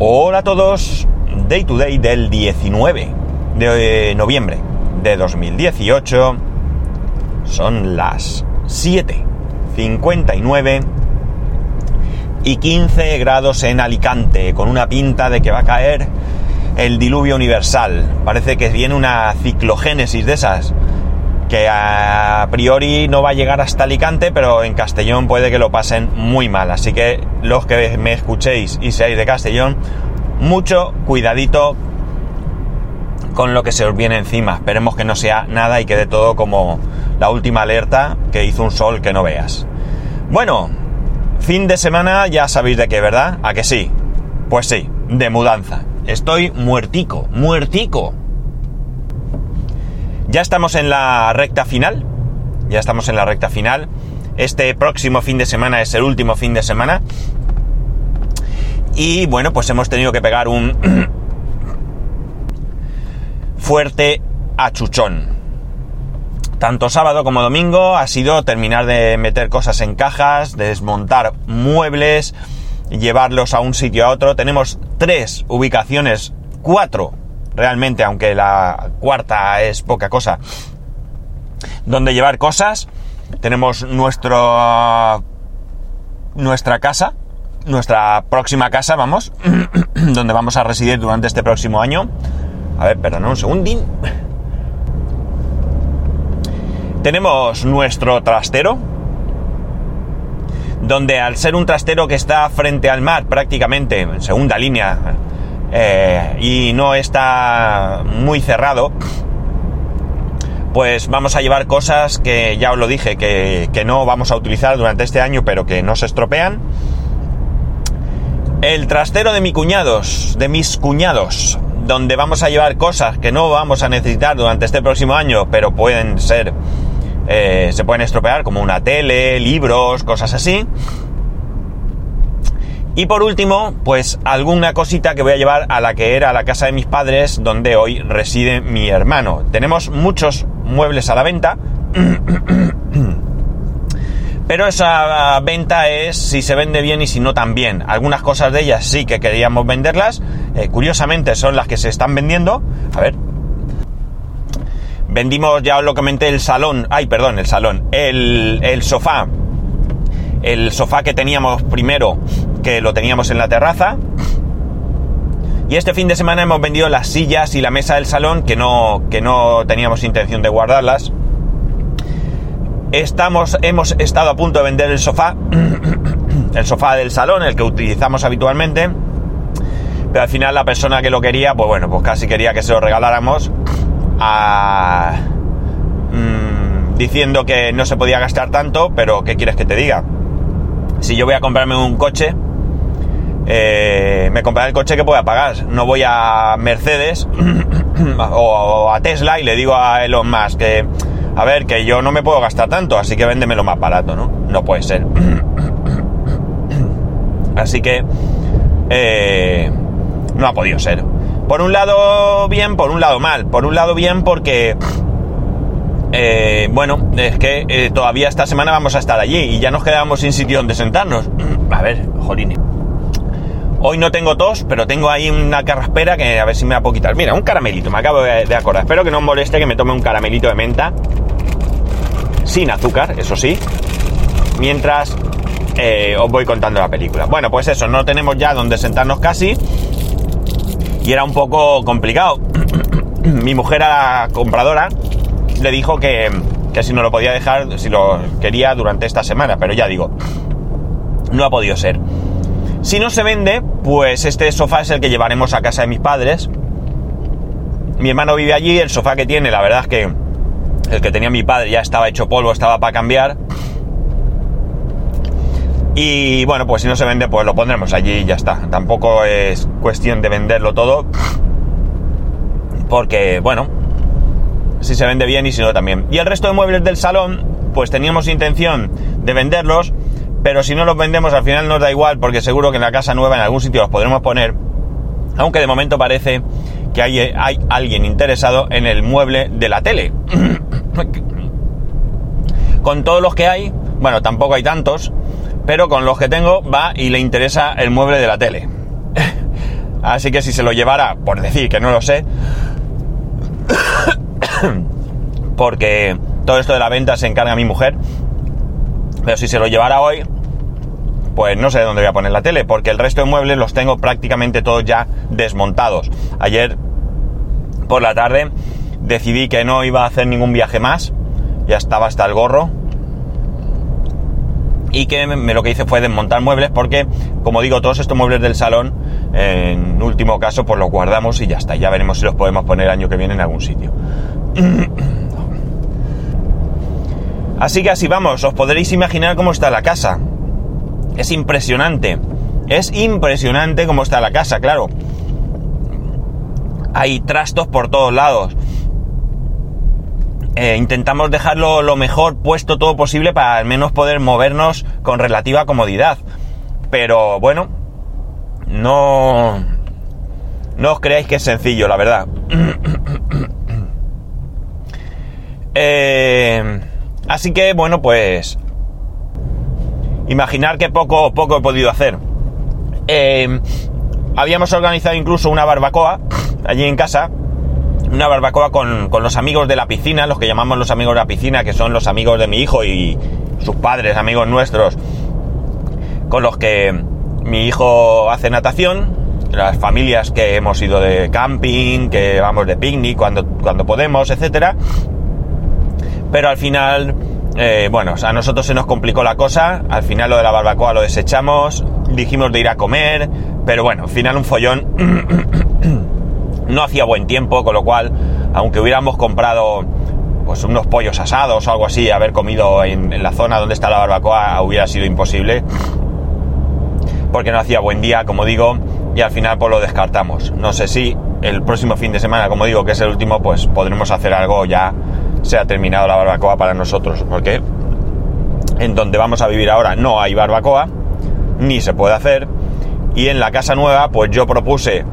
Hola a todos, Day to Day del 19 de noviembre de 2018. Son las 7.59 y 15 grados en Alicante, con una pinta de que va a caer el diluvio universal. Parece que viene una ciclogénesis de esas, que a priori no va a llegar hasta Alicante, pero en Castellón puede que lo pasen muy mal. Así que los que me escuchéis y seáis de Castellón, mucho cuidadito con lo que se os viene encima. Esperemos que no sea nada y quede todo como la última alerta que hizo un sol que no veas. Bueno, fin de semana ya sabéis de qué, ¿verdad? ¿A que sí? Pues sí, de mudanza. Estoy muertico, muertico. Ya estamos en la recta final. Ya estamos en la recta final. Este próximo fin de semana es el último fin de semana. Y bueno, pues hemos tenido que pegar un fuerte achuchón. Tanto sábado como domingo ha sido terminar de meter cosas en cajas, desmontar muebles, llevarlos a un sitio a otro. Tenemos tres ubicaciones, cuatro realmente, aunque la cuarta es poca cosa, donde llevar cosas. Tenemos nuestro, nuestra casa, nuestra próxima casa, vamos, donde vamos a residir durante este próximo año. A ver, perdón, un segundín. Tenemos nuestro trastero, donde al ser un trastero que está frente al mar prácticamente en segunda línea eh, y no está muy cerrado, pues vamos a llevar cosas que ya os lo dije, que, que no vamos a utilizar durante este año, pero que no se estropean. El trastero de mis cuñados, de mis cuñados, donde vamos a llevar cosas que no vamos a necesitar durante este próximo año, pero pueden ser, eh, se pueden estropear, como una tele, libros, cosas así. Y por último, pues alguna cosita que voy a llevar a la que era la casa de mis padres, donde hoy reside mi hermano. Tenemos muchos muebles a la venta. Pero esa venta es si se vende bien y si no también. Algunas cosas de ellas sí que queríamos venderlas. Eh, curiosamente son las que se están vendiendo. A ver. Vendimos, ya os lo comenté, el salón. Ay, perdón, el salón. El, el sofá. El sofá que teníamos primero, que lo teníamos en la terraza. Y este fin de semana hemos vendido las sillas y la mesa del salón, que no, que no teníamos intención de guardarlas Estamos, hemos estado a punto de vender el sofá, el sofá del salón, el que utilizamos habitualmente, pero al final la persona que lo quería, pues bueno, pues casi quería que se lo regaláramos a, mmm, diciendo que no se podía gastar tanto, pero ¿qué quieres que te diga? Si yo voy a comprarme un coche, eh, me compraré el coche que pueda pagar. No voy a Mercedes o, a Tesla y le digo a Elon Musk que a ver, que yo no me puedo gastar tanto, así que véndemelo más barato, ¿no? No puede ser. Así que eh, no ha podido ser. Por un lado bien, por un lado mal. Por un lado bien porque, eh, bueno, es que eh, todavía esta semana vamos a estar allí y ya nos quedamos sin sitio donde sentarnos. A ver, jolín. Hoy no tengo tos, pero tengo ahí una carraspera que a ver si me va a poder quitar. Mira, un caramelito, me acabo de, de acordar. Espero que no os moleste que me tome un caramelito de menta sin azúcar, eso sí, mientras eh, os voy contando la película. Bueno, pues eso, no tenemos ya donde sentarnos casi y era un poco complicado. Mi mujer a la compradora le dijo que, que si no lo podía dejar, si lo quería durante esta semana, pero ya digo, no ha podido ser. Si no se vende, pues este sofá es el que llevaremos a casa de mis padres. Mi hermano vive allí, el sofá que tiene, la verdad es que el que tenía mi padre ya estaba hecho polvo, estaba para cambiar. Y bueno, pues si no se vende, pues lo pondremos allí y ya está. Tampoco es cuestión de venderlo todo. Porque, bueno, si se vende bien y si no también. Y el resto de muebles del salón, pues teníamos intención de venderlos. Pero si no los vendemos al final nos da igual porque seguro que en la casa nueva en algún sitio los podremos poner. Aunque de momento parece que hay, hay alguien interesado en el mueble de la tele. con todos los que hay, bueno, tampoco hay tantos, pero con los que tengo va y le interesa el mueble de la tele. Así que si se lo llevara, por decir que no lo sé, porque todo esto de la venta se encarga mi mujer, pero si se lo llevara hoy, pues no sé dónde voy a poner la tele, porque el resto de muebles los tengo prácticamente todos ya desmontados. Ayer por la tarde decidí que no iba a hacer ningún viaje más, ya estaba hasta el gorro. Y que me, lo que hice fue desmontar muebles porque, como digo, todos estos muebles del salón, en último caso, pues los guardamos y ya está. Ya veremos si los podemos poner el año que viene en algún sitio. Así que así vamos, os podréis imaginar cómo está la casa. Es impresionante. Es impresionante cómo está la casa, claro. Hay trastos por todos lados. Eh, intentamos dejarlo lo mejor puesto todo posible para al menos poder movernos con relativa comodidad. Pero bueno, no... No os creáis que es sencillo, la verdad. eh, así que bueno, pues imaginar que poco, poco he podido hacer. Eh, habíamos organizado incluso una barbacoa allí en casa. Una barbacoa con, los amigos de la piscina, los que llamamos los amigos de la piscina, que son los amigos de mi hijo y sus padres, amigos nuestros, con los que mi hijo hace natación, las familias que hemos ido de camping, que vamos de picnic cuando, cuando podemos, etcétera. Pero al final eh, bueno, a nosotros se nos complicó la cosa, al final lo de la barbacoa lo desechamos, dijimos de ir a comer, pero bueno, al final un follón, no hacía buen tiempo, con lo cual, aunque hubiéramos comprado pues unos pollos asados o algo así, haber comido en, la zona donde está la barbacoa hubiera sido imposible, porque no hacía buen día, como digo, y al final pues lo descartamos. No sé si el próximo fin de semana, como digo, que es el último, pues podremos hacer algo ya se ha terminado la barbacoa para nosotros, porque en donde vamos a vivir ahora no hay barbacoa, ni se puede hacer, y en la casa nueva pues yo propuse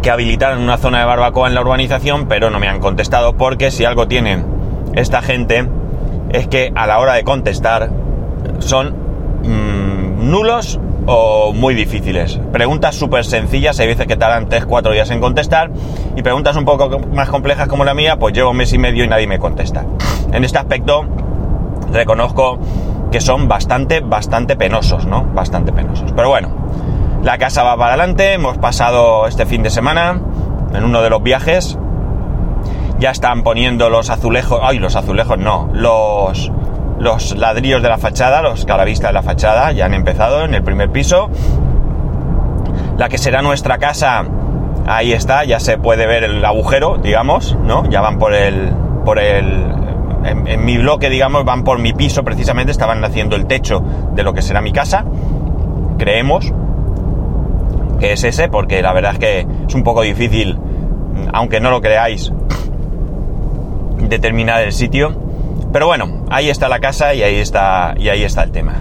que habilitaran una zona de barbacoa en la urbanización, pero no me han contestado porque si algo tienen esta gente es que a la hora de contestar son mm, nulos o muy difíciles. Preguntas súper sencillas, hay veces que tardan 3-4 días en contestar, y preguntas un poco más complejas como la mía, pues llevo un mes y medio y nadie me contesta. En este aspecto reconozco que son bastante, bastante penosos, ¿no? Bastante penosos. Pero bueno, la casa va para adelante, hemos pasado este fin de semana en uno de los viajes, ya están poniendo los azulejos, ay, los azulejos no, los los ladrillos de la fachada, los calavistas de la fachada, ya han empezado en el primer piso. La que será nuestra casa, ahí está, ya se puede ver el agujero, digamos, ¿no? Ya van por el. por el. En, mi bloque, digamos, van por mi piso precisamente, estaban haciendo el techo de lo que será mi casa. Creemos que es ese, porque la verdad es que es un poco difícil, aunque no lo creáis, determinar el sitio. Pero bueno, ahí está la casa y ahí está, y ahí está el tema.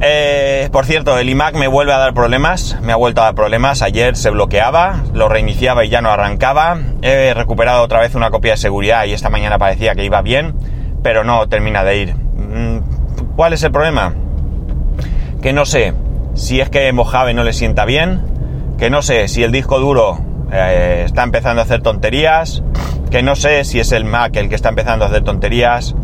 Eh, por cierto, el iMac me vuelve a dar problemas, me ha vuelto a dar problemas. Ayer se bloqueaba, lo reiniciaba y ya no arrancaba. He recuperado otra vez una copia de seguridad y esta mañana parecía que iba bien, pero no termina de ir. Mm, ¿Cuál es el problema? Que no sé si es que Mojave no le sienta bien, que no sé si el disco duro eh, está empezando a hacer tonterías, que no sé si es el Mac el que está empezando a hacer tonterías,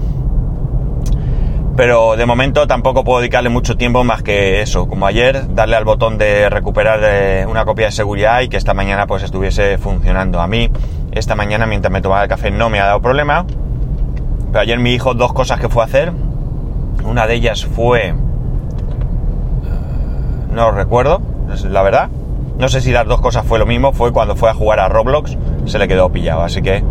pero de momento tampoco puedo dedicarle mucho tiempo más que eso, como ayer, darle al botón de recuperar eh, una copia de seguridad y que esta mañana pues estuviese funcionando. A mí, esta mañana mientras me tomaba el café no me ha dado problema, pero ayer mi hijo dos cosas que fue a hacer, una de ellas fue... Eh, no recuerdo, la verdad. No sé si las dos cosas fue lo mismo, fue cuando fue a jugar a Roblox, se le quedó pillado, así que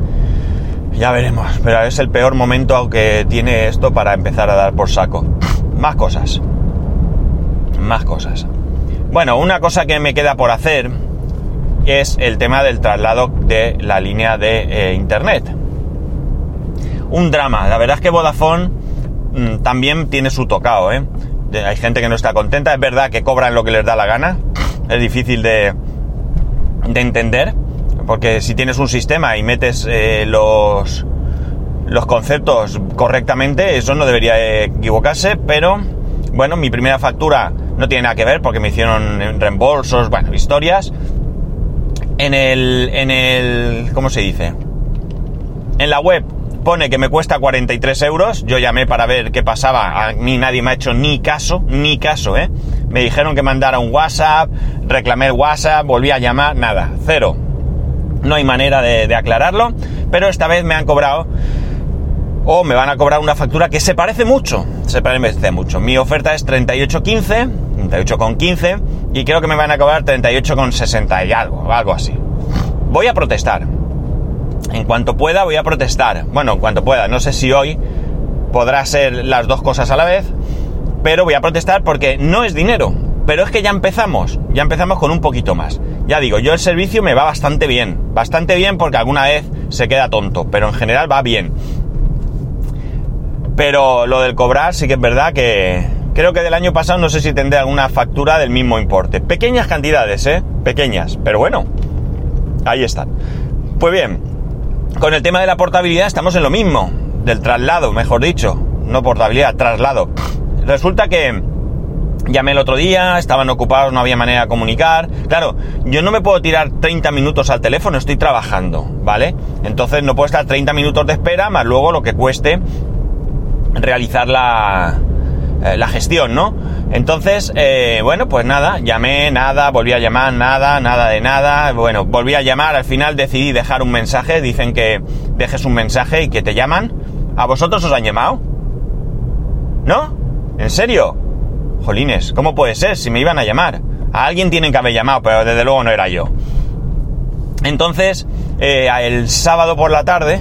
ya veremos. Pero es el peor momento que tiene esto para empezar a dar por saco. Más cosas. Más cosas. Bueno, una cosa que me queda por hacer es el tema del traslado de la línea de eh, internet. Un drama. La verdad es que Vodafone mm, también tiene su tocado, ¿eh? Hay gente que no está contenta. Es verdad que cobran lo que les da la gana. Es difícil de, de entender. Porque si tienes un sistema y metes eh, los, los conceptos correctamente, eso no debería equivocarse, pero bueno, mi primera factura no tiene nada que ver porque me hicieron reembolsos, bueno, historias. En el, en el, ¿cómo se dice? En la web pone que me cuesta 43 euros. Yo llamé para ver qué pasaba. A mí nadie me ha hecho ni caso, ni caso, ¿eh? Me dijeron que mandara un WhatsApp, reclamé el WhatsApp, volví a llamar, nada, cero. No hay manera de, aclararlo, pero esta vez me han cobrado o me van a cobrar una factura que se parece mucho, se parece mucho. Mi oferta es 38.15, 38,15 y creo que me van a cobrar 38,60 y algo, algo así. Voy a protestar. En cuanto pueda voy a protestar. Bueno, en cuanto pueda, no sé si hoy podrá ser las dos cosas a la vez, pero voy a protestar porque no es dinero. Pero es que ya empezamos, ya empezamos con un poquito más. Ya digo, yo el servicio me va bastante bien, bastante bien porque alguna vez se queda tonto, pero en general va bien. Pero lo del cobrar sí que es verdad que creo que del año pasado no sé si tendré alguna factura del mismo importe. Pequeñas cantidades, ¿eh? Pequeñas, pero bueno, ahí están. Pues bien, con el tema de la portabilidad estamos en lo mismo, del traslado, mejor dicho, no portabilidad, traslado. Resulta que llamé el otro día, estaban ocupados, no había manera de comunicar. Claro, yo no me puedo tirar 30 minutos al teléfono, estoy trabajando, ¿vale? Entonces no puedo estar 30 minutos de espera, más luego lo que cueste realizar la, eh, la gestión, ¿no? Entonces, eh, bueno, pues nada, llamé, nada, volví a llamar, nada, nada de nada. Bueno, volví a llamar, al final decidí dejar un mensaje, dicen que dejes un mensaje y que te llaman. ¿A vosotros os han llamado? ¿No? ¿En serio? Jolines, ¿cómo puede ser si me iban a llamar? A alguien tienen que haber llamado, pero desde luego no era yo. Entonces, eh, el sábado por la tarde,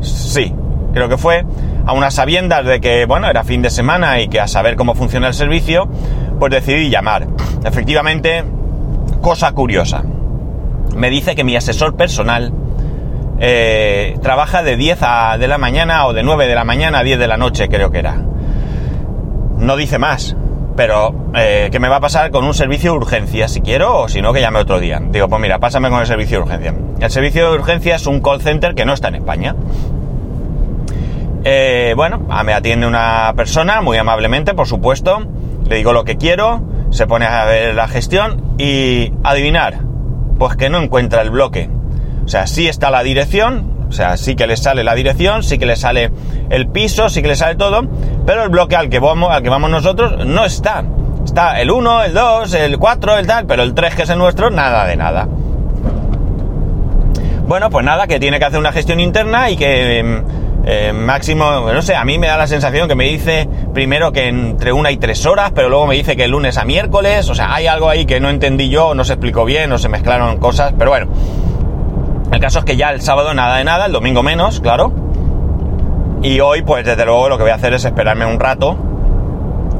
sí, creo que fue, a unas sabiendas de que, bueno, era fin de semana y que a saber cómo funciona el servicio, pues decidí llamar. Efectivamente, cosa curiosa. Me dice que mi asesor personal eh, trabaja de 10 a, de la mañana o de 9 de la mañana a 10 de la noche, creo que era. No dice más, pero eh, que me va a pasar con un servicio de urgencia si quiero o si no que llame otro día. Digo, pues mira, pásame con el servicio de urgencia. El servicio de urgencia es un call center que no está en España. Eh, bueno, me atiende una persona muy amablemente, por supuesto. Le digo lo que quiero, se pone a ver la gestión y adivinar, pues que no encuentra el bloque. O sea, sí está la dirección, o sea, sí que le sale la dirección, sí que le sale el piso, sí que le sale todo, pero el bloque al que vamos, al que vamos nosotros no está. Está el 1, el 2, el 4, el tal, pero el 3 que es el nuestro, nada de nada. Bueno, pues nada, que tiene que hacer una gestión interna y que em, eh, máximo, no sé, a mí me da la sensación que me dice primero que entre una y tres horas, pero luego me dice que el lunes a miércoles, o sea, hay algo ahí que no entendí yo, no se explicó bien, no se mezclaron cosas, pero bueno. El caso es que ya el sábado nada de nada, el domingo menos, claro. Y hoy, pues desde luego lo que voy a hacer es esperarme un rato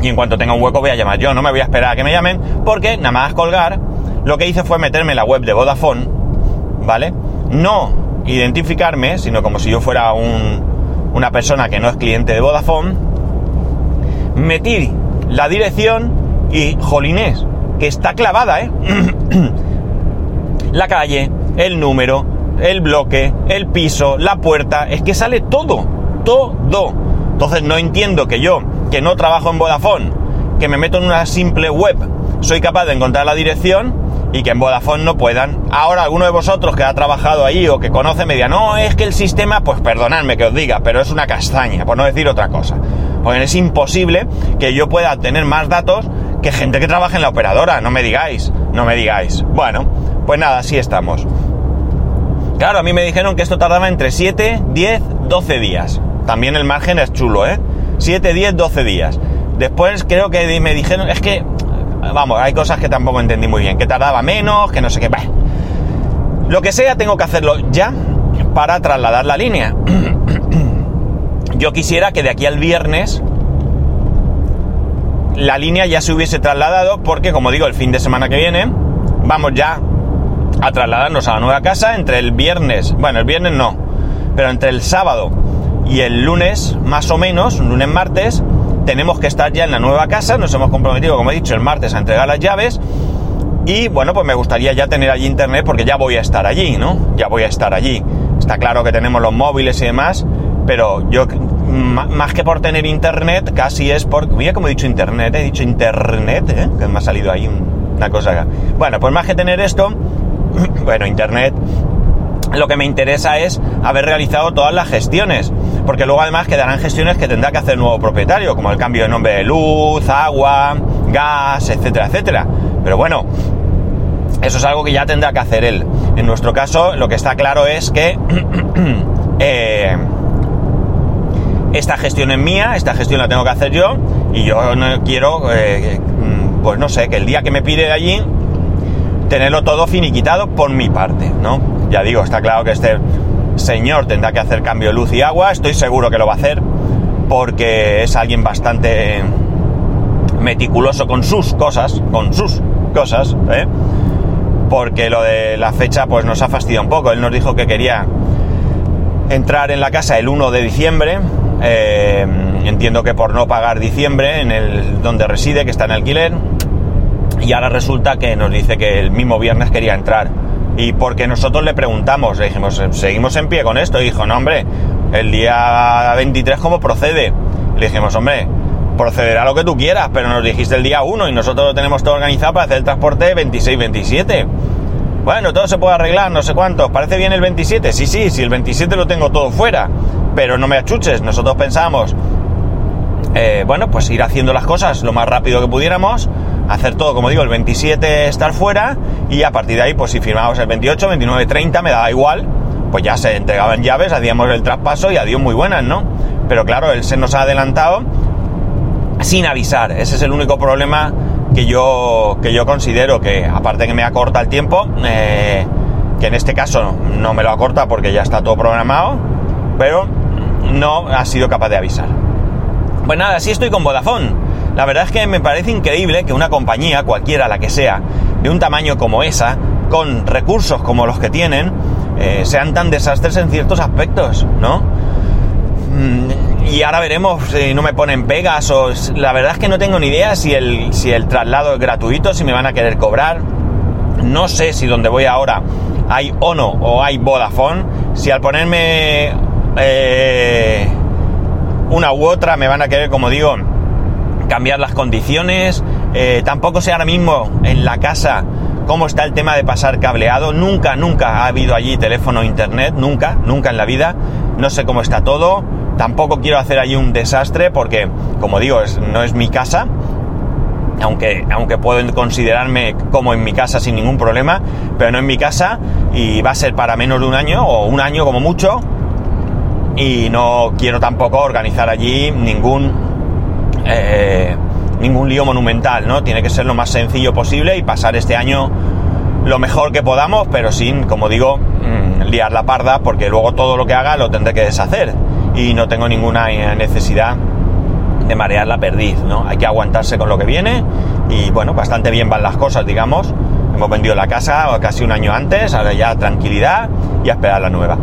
y en cuanto tenga un hueco voy a llamar. Yo no me voy a esperar a que me llamen porque nada más colgar, lo que hice fue meterme en la web de Vodafone, ¿vale? No identificarme, sino como si yo fuera un, una persona que no es cliente de Vodafone, metí la dirección y, jolines, que está clavada, ¿eh? la calle, el número, el bloque, el piso, la puerta, es que sale todo, todo. Entonces no entiendo que yo, que no trabajo en Vodafone, que me meto en una simple web, soy capaz de encontrar la dirección y que en Vodafone no puedan. Ahora alguno de vosotros que ha trabajado ahí o que conoce me diga, no, es que el sistema, pues perdonadme que os diga, pero es una castaña, por no decir otra cosa. Porque es imposible que yo pueda tener más datos que gente que trabaja en la operadora, no me digáis, no me digáis. Bueno, pues nada, así estamos. Claro, a mí me dijeron que esto tardaba entre 7, 10, 12 días. También el margen es chulo, ¿eh? 7, 10, 12 días. Después creo que me dijeron, es que Vamos, hay cosas que tampoco entendí muy bien, que tardaba menos, que no sé qué. Lo que sea, tengo que hacerlo ya para trasladar la línea. Yo quisiera que de aquí al viernes la línea ya se hubiese trasladado porque, como digo, el fin de semana que viene vamos ya a trasladarnos a la nueva casa entre el viernes, bueno, el viernes no, pero entre el sábado y el lunes, más o menos, lunes martes, tenemos que estar ya en la nueva casa, nos hemos comprometido, como he dicho, el martes a entregar las llaves. Y bueno, pues me gustaría ya tener allí internet porque ya voy a estar allí, ¿no? Ya voy a estar allí. Está claro que tenemos los móviles y demás, pero yo más que por tener internet, casi es por... Mira como he dicho internet, he dicho internet, ¿eh? que me ha salido ahí una cosa. Bueno, pues más que tener esto, bueno, internet, lo que me interesa es haber realizado todas las gestiones, porque luego además quedarán gestiones que tendrá que hacer el nuevo propietario, como el cambio de nombre de luz, agua, gas, etcétera, etcétera. Pero bueno, eso es algo que ya tendrá que hacer él. En nuestro caso, lo que está claro es que eh, esta gestión es mía, esta gestión la tengo que hacer yo, y yo no quiero, eh, pues no sé, que el día que me pide de allí, tenerlo todo finiquitado por mi parte, ¿no? Ya digo, está claro que este señor tendrá que hacer cambio de luz y agua, estoy seguro que lo va a hacer, porque es alguien bastante meticuloso con sus cosas, con sus cosas, ¿eh? porque lo de la fecha pues nos ha fastidiado un poco. Él nos dijo que quería entrar en la casa el 1 de diciembre. Eh, entiendo que por no pagar diciembre en el donde reside, que está en alquiler. Y ahora resulta que nos dice que el mismo viernes quería entrar. Y porque nosotros le preguntamos, le dijimos, ¿seguimos en pie con esto? Y dijo, no, hombre, el día 23, ¿cómo procede? Le dijimos, hombre, procederá lo que tú quieras, pero nos dijiste el día 1 y nosotros lo tenemos todo organizado para hacer el transporte 26-27. Bueno, todo se puede arreglar, no sé cuánto. ¿Parece bien el 27? Sí, sí, si el 27 lo tengo todo fuera. Pero no me achuches, nosotros pensamos, eh, bueno, pues ir haciendo las cosas lo más rápido que pudiéramos, hacer todo, como digo, el 27 estar fuera y a partir de ahí, pues si firmábamos el 28, 29, 30, me daba igual, pues ya se entregaban llaves, hacíamos el traspaso y adiós muy buenas, ¿no? Pero claro, él se nos ha adelantado sin avisar. Ese es el único problema que yo, que yo considero que, aparte que me acorta el tiempo, eh, que en este caso no me lo acorta porque ya está todo programado, pero no ha sido capaz de avisar. Pues nada, sí estoy con Vodafone. La verdad es que me parece increíble que una compañía, cualquiera la que sea, de un tamaño como esa, con recursos como los que tienen, eh, sean tan desastres en ciertos aspectos, ¿no? Mm, y ahora veremos si no me ponen pegas o la verdad es que no tengo ni idea si el, si el traslado es gratuito, si me van a querer cobrar. No sé si donde voy ahora hay Ono o hay Vodafone. Si al ponerme eh, una u otra me van a querer, como digo, cambiar las condiciones. Eh, tampoco sé ahora mismo en la casa cómo está el tema de pasar cableado. Nunca, nunca ha habido allí teléfono internet, nunca, nunca en la vida. No sé cómo está todo. Tampoco quiero hacer allí un desastre porque, como digo, no es mi casa. Aunque, aunque puedo considerarme como en mi casa sin ningún problema, pero no en mi casa y va a ser para menos de un año o un año como mucho. Y no quiero tampoco organizar allí ningún eh, ningún lío monumental, ¿no? Tiene que ser lo más sencillo posible y pasar este año lo mejor que podamos, pero sin, como digo, mm, liar la parda, porque luego todo lo que haga lo tendré que deshacer y no tengo ninguna eh, necesidad de marear la perdiz, ¿no? Hay que aguantarse con lo que viene y bueno, bastante bien van las cosas, digamos. Hemos vendido la casa casi un año antes, ahora ya tranquilidad y a esperar la nueva.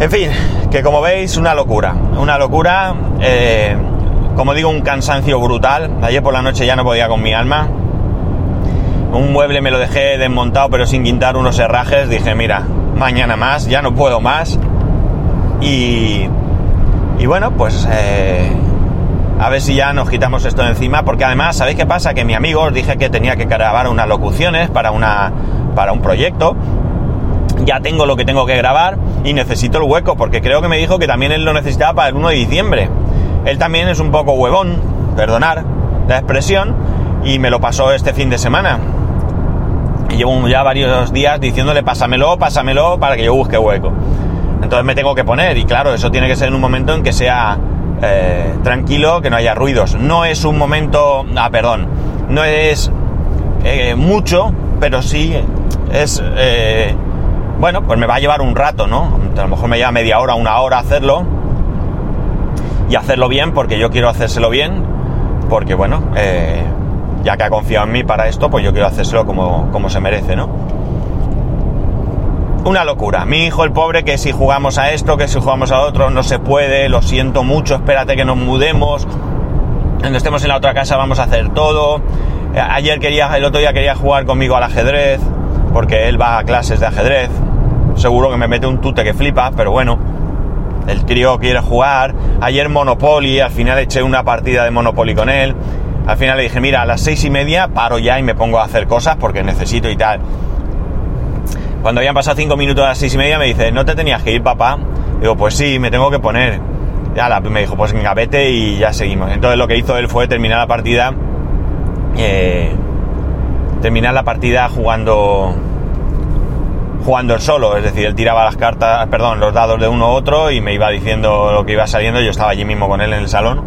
En fin, que como veis, una locura, una locura, eh, como digo, un cansancio brutal. Ayer por la noche ya no podía con mi alma. Un mueble me lo dejé desmontado pero sin quintar unos herrajes. Dije, mira, mañana más, ya no puedo más. Y, y bueno, pues eh, a ver si ya nos quitamos esto de encima, porque además, ¿sabéis qué pasa? Que mi amigo os dije que tenía que grabar unas locuciones para, una, para un proyecto. Ya tengo lo que tengo que grabar y necesito el hueco, porque creo que me dijo que también él lo necesitaba para el 1 de diciembre. Él también es un poco huevón, perdonar la expresión, y me lo pasó este fin de semana. Y llevo ya varios días diciéndole pásamelo, pásamelo para que yo busque hueco. Entonces me tengo que poner y claro, eso tiene que ser en un momento en que sea eh, tranquilo, que no haya ruidos. No es un momento, ah, perdón, no es eh, mucho, pero sí es, eh, bueno, pues me va a llevar un rato, ¿no? A lo mejor me lleva media hora, una hora hacerlo hacerlo bien porque yo quiero hacérselo bien, porque bueno, ya que ha confiado en mí para esto, pues yo quiero hacérselo como, como se merece, ¿no? una locura. Mi hijo, el pobre, que si jugamos a esto, que si jugamos a otro, no se puede, lo siento mucho, espérate que nos mudemos. Cuando estemos en la otra casa vamos a hacer todo. Eh, ayer quería, el otro día quería jugar conmigo al ajedrez, porque él va a clases de ajedrez. Seguro que me mete un tute que flipa, pero bueno. El crío quiere jugar. Ayer Monopoly, al final eché una partida de Monopoly con él. Al final le dije, mira, a las seis y media paro ya y me pongo a hacer cosas porque necesito y tal. Cuando habían pasado cinco minutos a las seis y media me dice, ¿no te tenías que ir, papá? Digo, pues sí, me tengo que poner. Ya me dijo, pues venga, vete y ya seguimos. Entonces lo que hizo él fue terminar la partida. Eh, terminar la partida jugando jugando el solo, es decir, él tiraba las cartas, perdón, los dados de uno u otro y me iba diciendo lo que iba saliendo, yo estaba allí mismo con él en el salón.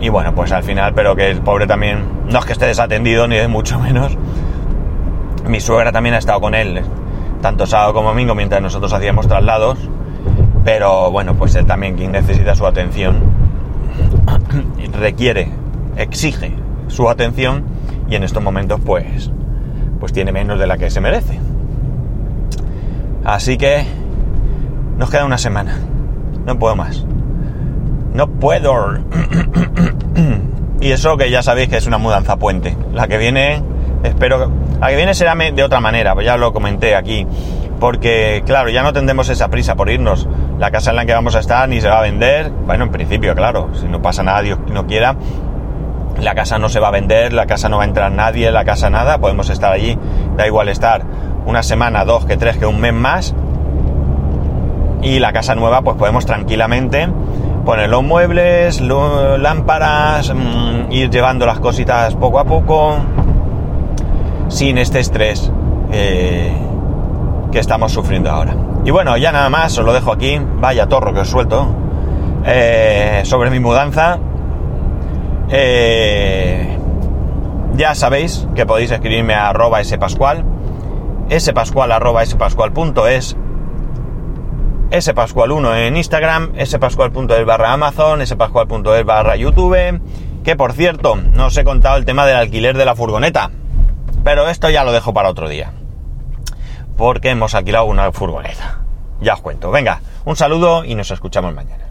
Y bueno, pues al final, pero que el pobre también, no es que esté desatendido ni de mucho menos. Mi suegra también ha estado con él, tanto sábado como domingo, mientras nosotros hacíamos traslados. Pero bueno, pues él también, quien necesita su atención, requiere, exige su atención y en estos momentos pues, pues tiene menos de la que se merece. Así que nos queda una semana. No puedo más. No puedo. y eso que ya sabéis que es una mudanza puente. La que viene, espero... La que viene será de otra manera, ya lo comenté aquí. Porque, claro, ya no tendremos esa prisa por irnos. La casa en la que vamos a estar ni se va a vender. Bueno, en principio, claro, si no pasa nada, Dios no quiera. La casa no se va a vender, la casa no va a entrar nadie, la casa nada. Podemos estar allí, da igual estar una semana, dos, que tres, que un mes más. Y la casa nueva, pues podemos tranquilamente poner los muebles, lámparas, mm, ir llevando las cositas poco a poco, sin este estrés eh, que estamos sufriendo ahora. Y bueno, ya nada más, os lo dejo aquí, vaya torro que os suelto, eh, sobre mi mudanza. Eh, ya sabéis que podéis escribirme a arroba spascual spascual arroba spascual.es spascual1 en Instagram, spascual.es barra Amazon, spascual.es barra YouTube, que por cierto, no os he contado el tema del alquiler de la furgoneta, pero esto ya lo dejo para otro día, porque hemos alquilado una furgoneta. Ya os cuento. Venga, un saludo y nos escuchamos mañana.